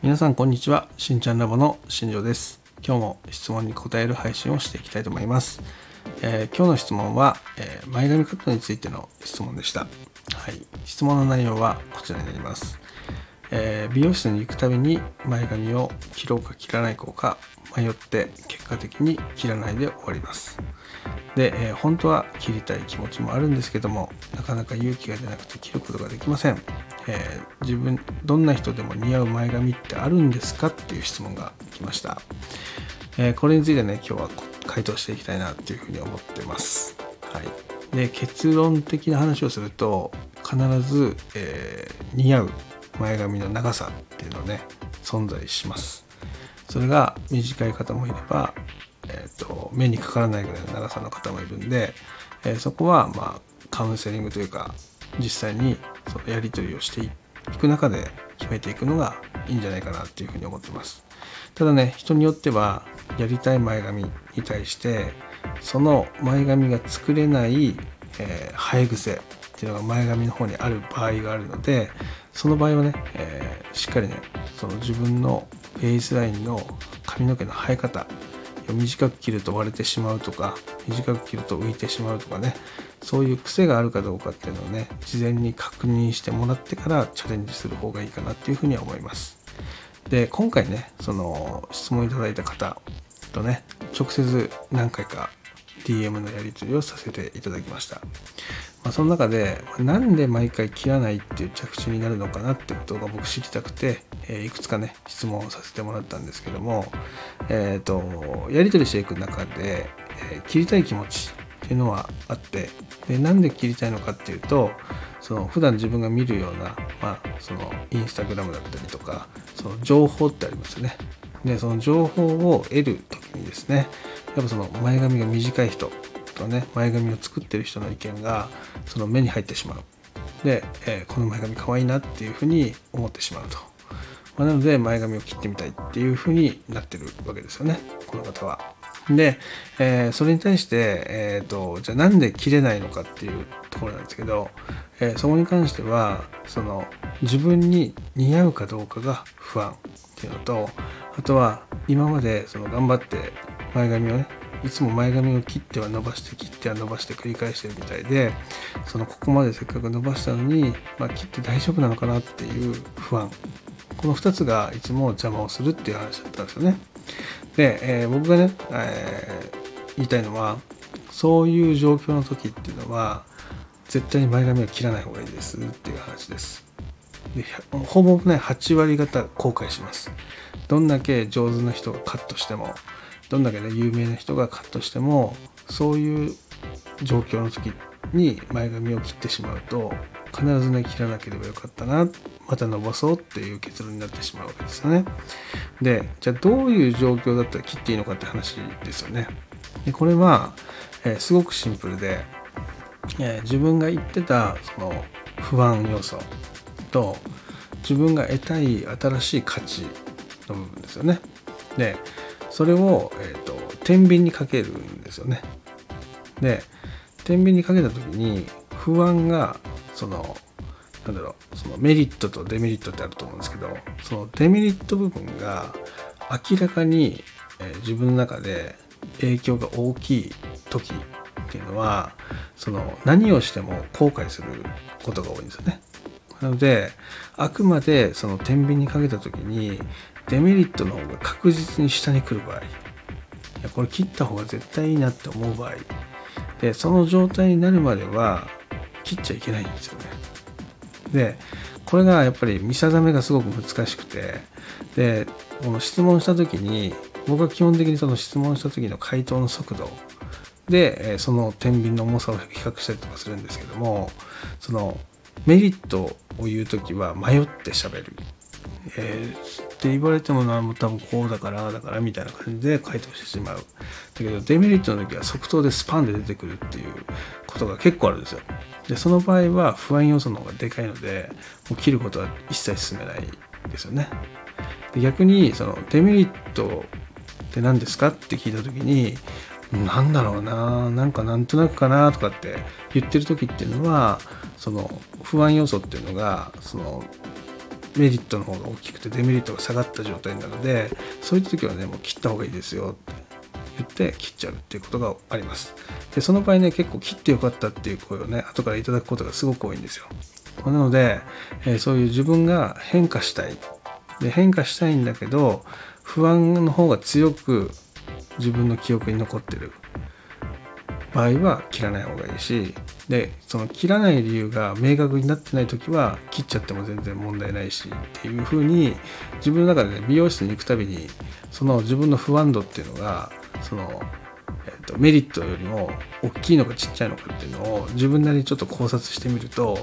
皆さんこんにちは。しんちゃんラボの新庄です。今日も質問に答える配信をしていきたいと思います、えー今日の質問は、えー前髪カットについての質問でした。はい。質問の内容はこちらになります、えー美容室に行くたびに前髪を切ろうか切らないかか迷って結果的に切らないで終わります。で、えー本当は切りたい気持ちもあるんですけどもなかなか勇気が出なくて切ることができません、えー自分どんな人でも似合う前髪ってあるんですかっていう質問が来ました、えーこれについてね今日は回答していきたいなっていうふうに思ってます。はい。で結論的な話をすると必ず、えー似合う前髪の長さっていうのね存在します。それが短い方もいれば、えー、と目にかからないぐらいの長さの方もいるんで、えそこはまあカウンセリングというか実際にそのやり取りをしていく中で決めていくのがいいんじゃないかなっていうふうに思ってます。ただね人によってはやりたい前髪に対してその前髪が作れない、えー生え癖っていうのが前髪の方にある場合があるのでその場合はね、えーしっかりねその自分のフェイスラインの髪の毛の生え方短く切ると割れてしまうとか短く切ると浮いてしまうとかねそういう癖があるかどうかっていうのをね事前に確認してもらってからチャレンジする方がいいかなっていうふうには思います。で今回ねその質問いただいた方とね直接何回か DM のやり取りをさせていただきました、まあ、その中でなんで毎回切らないっていう着地になるのかなってことが僕知りたくて、えいくつかね質問をさせてもらったんですけどもえっ、とやり取りしていく中で、え切りたい気持ちっていうのはあってでなんで切りたいのかっていうとその普段自分が見るような、まあ、そのインスタグラムだったりとかその情報ってありますよね。でその情報を得る時にですねやっぱその前髪が短い人とね前髪を作ってる人の意見がその目に入ってしまう。で、えーこの前髪可愛いなっていうふうに思ってしまうと、まあなので前髪を切ってみたいっていうふうになってるわけですよね。この方は。で、えーそれに対して、えー、とじゃあなんで切れないのかっていうところなんですけど、えーそこに関してはその自分に似合うかどうかが不安っていうのとあとは今までその頑張って前髪をねいつも前髪を切っては伸ばして切っては伸ばして繰り返してるみたいでそのここまでせっかく伸ばしたのに、まあ、切って大丈夫なのかなっていう不安この2つがいつも邪魔をするっていう話だったんですよね。で、えー僕がね、えー言いたいのはそういう状況の時っていうのは絶対に前髪を切らない方がいいですっていう話です。でほぼね8割方後悔します。どんだけ上手な人がカットしてもどんだけね有名な人がカットしてもそういう状況の時に前髪を切ってしまうと必ずね切らなければよかったなまた伸ばそうっていう結論になってしまうわけですよね。でじゃあどういう状況だったら切っていいのかって話ですよね。でこれは、えーすごくシンプルで、えー自分が言ってたその不安要素と自分が得たい新しい価値の部分ですよね。でそれを、えー、と天秤にかけるんですよね。で天秤にかけた時に不安がそのなんだろうそのメリットとデメリットってあると思うんですけどそのデメリット部分が明らかに、えー自分の中で影響が大きい時っていうのはその何をしても後悔することが多いんですよね。なのであくまでその天秤にかけた時にデメリットの方が確実に下に来る場合いやこれ切った方が絶対いいなって思う場合でその状態になるまでは切っちゃいけないんですよね。でこれがやっぱり見定めがすごく難しくてでこの質問した時に僕は基本的にその質問した時の回答の速度でえその天秤の重さを比較したりとかするんですけどもそのメリットを言う時は迷って喋る。えーって言われてもなも多分こうだからだからみたいな感じで回答してしまう。だけどデメリットの時は即答でスパンで出てくるっていうことが結構あるんですよ。でその場合は不安要素の方がでかいのでもう切ることは一切進めないですよね。で逆にそのデメリットって何ですかって聞いた時になんだろうななんかなんとなくかなとかって言ってる時っていうのはその不安要素っていうのがそのメリットの方が大きくてデメリットが下がった状態なのでそういった時はねもう切った方がいいですよって言って切っちゃうっていうことがあります。でその場合ね結構切ってよかったっていう声をね後からいただくことがすごく多いんですよ。なので、え、そういう自分が変化したい。で変化したいんだけど不安の方が強く自分の記憶に残ってる。場合は切らない方がいいしでその切らない理由が明確になってない時は切っちゃっても全然問題ないしっていうふうに自分の中でね美容室に行くたびにその自分の不安度っていうのがその、えー、とメリットよりも大きいのかちっちゃいのかっていうのを自分なりにちょっと考察してみると、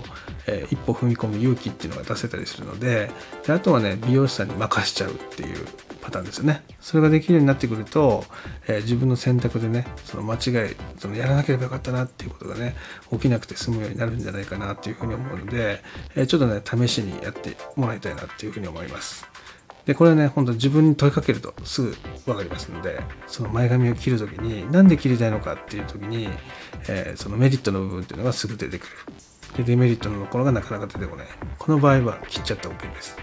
えー、一歩踏み込む勇気っていうのが出せたりするのでであとはね美容師さんに任しちゃうっていうパターンですよね。それができるようになってくると、えー、自分の選択でね、その間違い、そのやらなければよかったなっていうことがね、起きなくて済むようになるんじゃないかなっていうふうに思うので、えー、ちょっとね、試しにやってもらいたいなっていうふうに思います。で、これはね、本当自分に問いかけるとすぐ分かりますので、その前髪を切るときに、なんで切りたいのかっていうときに、えー、そのメリットの部分っていうのがすぐ出てくる。で、デメリットのところがなかなか出てこない。この場合は切っちゃって OK です。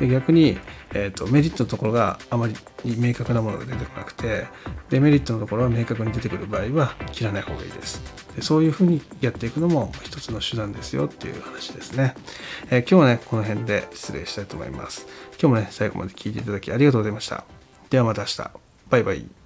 で逆に、えーと、メリットのところがあまり明確なものが出てこなくてデメリットのところは明確に出てくる場合は切らない方がいいです。でそういうふうにやっていくのも一つの手段ですよっていう話ですね、えー、今日はねこの辺で失礼したいと思います。今日もね最後まで聞いていただきありがとうございました。ではまた明日。バイバイ。